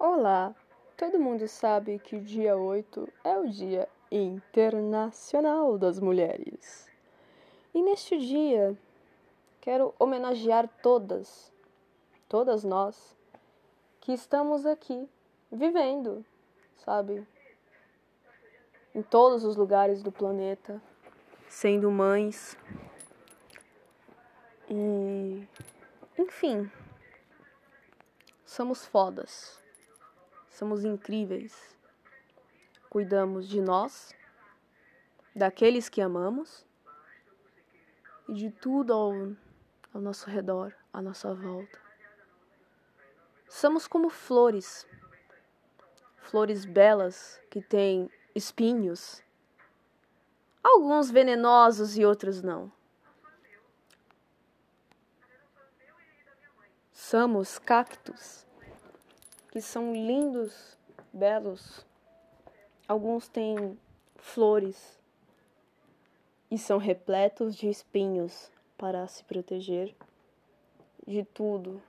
Olá! Todo mundo sabe que o dia 8 é o Dia Internacional das Mulheres. E neste dia, quero homenagear todas, todas nós, que estamos aqui, vivendo, sabe? Em todos os lugares do planeta, sendo mães. E. Enfim. Somos fodas. Somos incríveis. Cuidamos de nós, daqueles que amamos e de tudo ao, ao nosso redor, à nossa volta. Somos como flores, flores belas que têm espinhos, alguns venenosos e outros não. Somos cactos que são lindos, belos. Alguns têm flores e são repletos de espinhos para se proteger de tudo.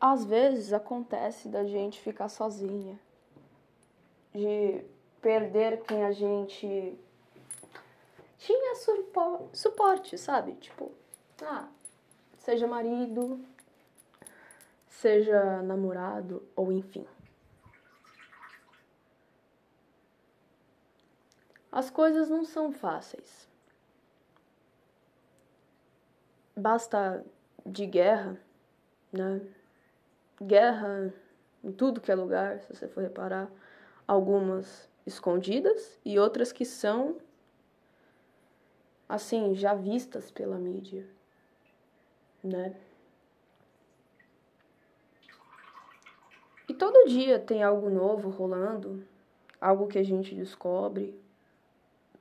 Às vezes acontece da gente ficar sozinha, de perder quem a gente tinha suporte, sabe? Tipo, ah, seja marido, seja namorado, ou enfim. As coisas não são fáceis. Basta de guerra, né? Guerra em tudo que é lugar, se você for reparar. Algumas escondidas e outras que são assim, já vistas pela mídia, né? E todo dia tem algo novo rolando, algo que a gente descobre,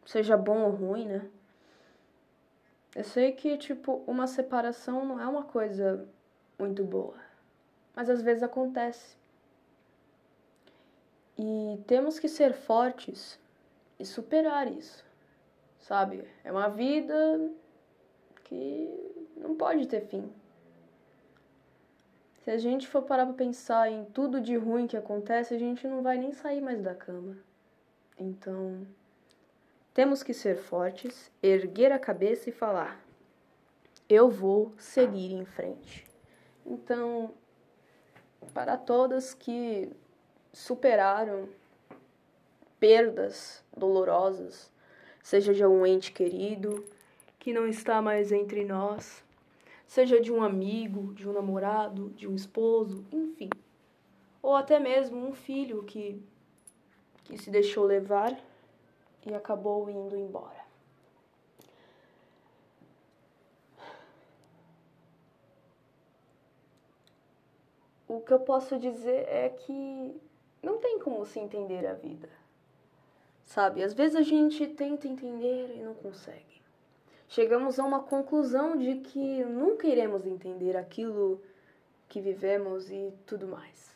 seja bom ou ruim, né? Eu sei que, tipo, uma separação não é uma coisa muito boa, mas às vezes acontece. E temos que ser fortes e superar isso sabe? É uma vida que não pode ter fim. Se a gente for parar para pensar em tudo de ruim que acontece, a gente não vai nem sair mais da cama. Então, temos que ser fortes, erguer a cabeça e falar: eu vou seguir em frente. Então, para todas que superaram perdas dolorosas, seja de um ente querido que não está mais entre nós, seja de um amigo, de um namorado, de um esposo, enfim, ou até mesmo um filho que, que se deixou levar e acabou indo embora. O que eu posso dizer é que não tem como se entender a vida sabe? Às vezes a gente tenta entender e não consegue. Chegamos a uma conclusão de que nunca iremos entender aquilo que vivemos e tudo mais.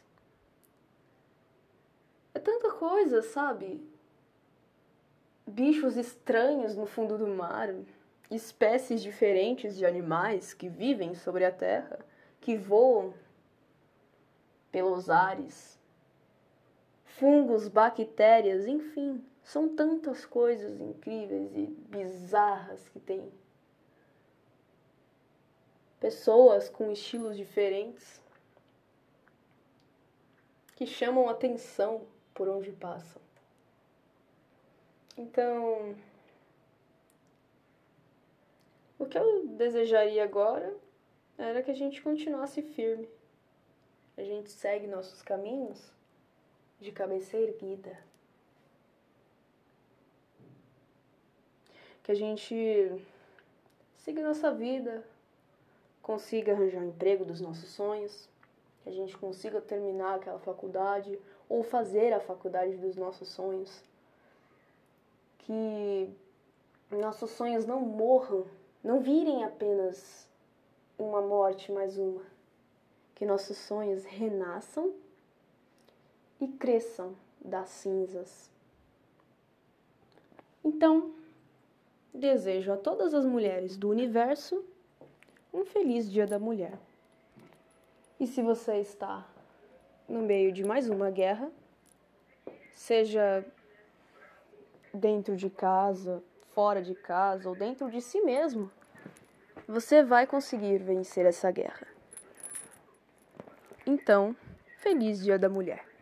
É tanta coisa, sabe? Bichos estranhos no fundo do mar, espécies diferentes de animais que vivem sobre a terra, que voam pelos ares, fungos, bactérias, enfim. São tantas coisas incríveis e bizarras que tem. Pessoas com estilos diferentes que chamam atenção por onde passam. Então, o que eu desejaria agora era que a gente continuasse firme. A gente segue nossos caminhos de cabeça erguida. que a gente siga nossa vida, consiga arranjar o emprego dos nossos sonhos, que a gente consiga terminar aquela faculdade ou fazer a faculdade dos nossos sonhos, que nossos sonhos não morram, não virem apenas uma morte mais uma, que nossos sonhos renasçam e cresçam das cinzas. Então, desejo a todas as mulheres do universo um feliz Dia da Mulher. E se você está no meio de mais uma guerra, seja dentro de casa, fora de casa ou dentro de si mesmo, você vai conseguir vencer essa guerra. Então, feliz Dia da Mulher!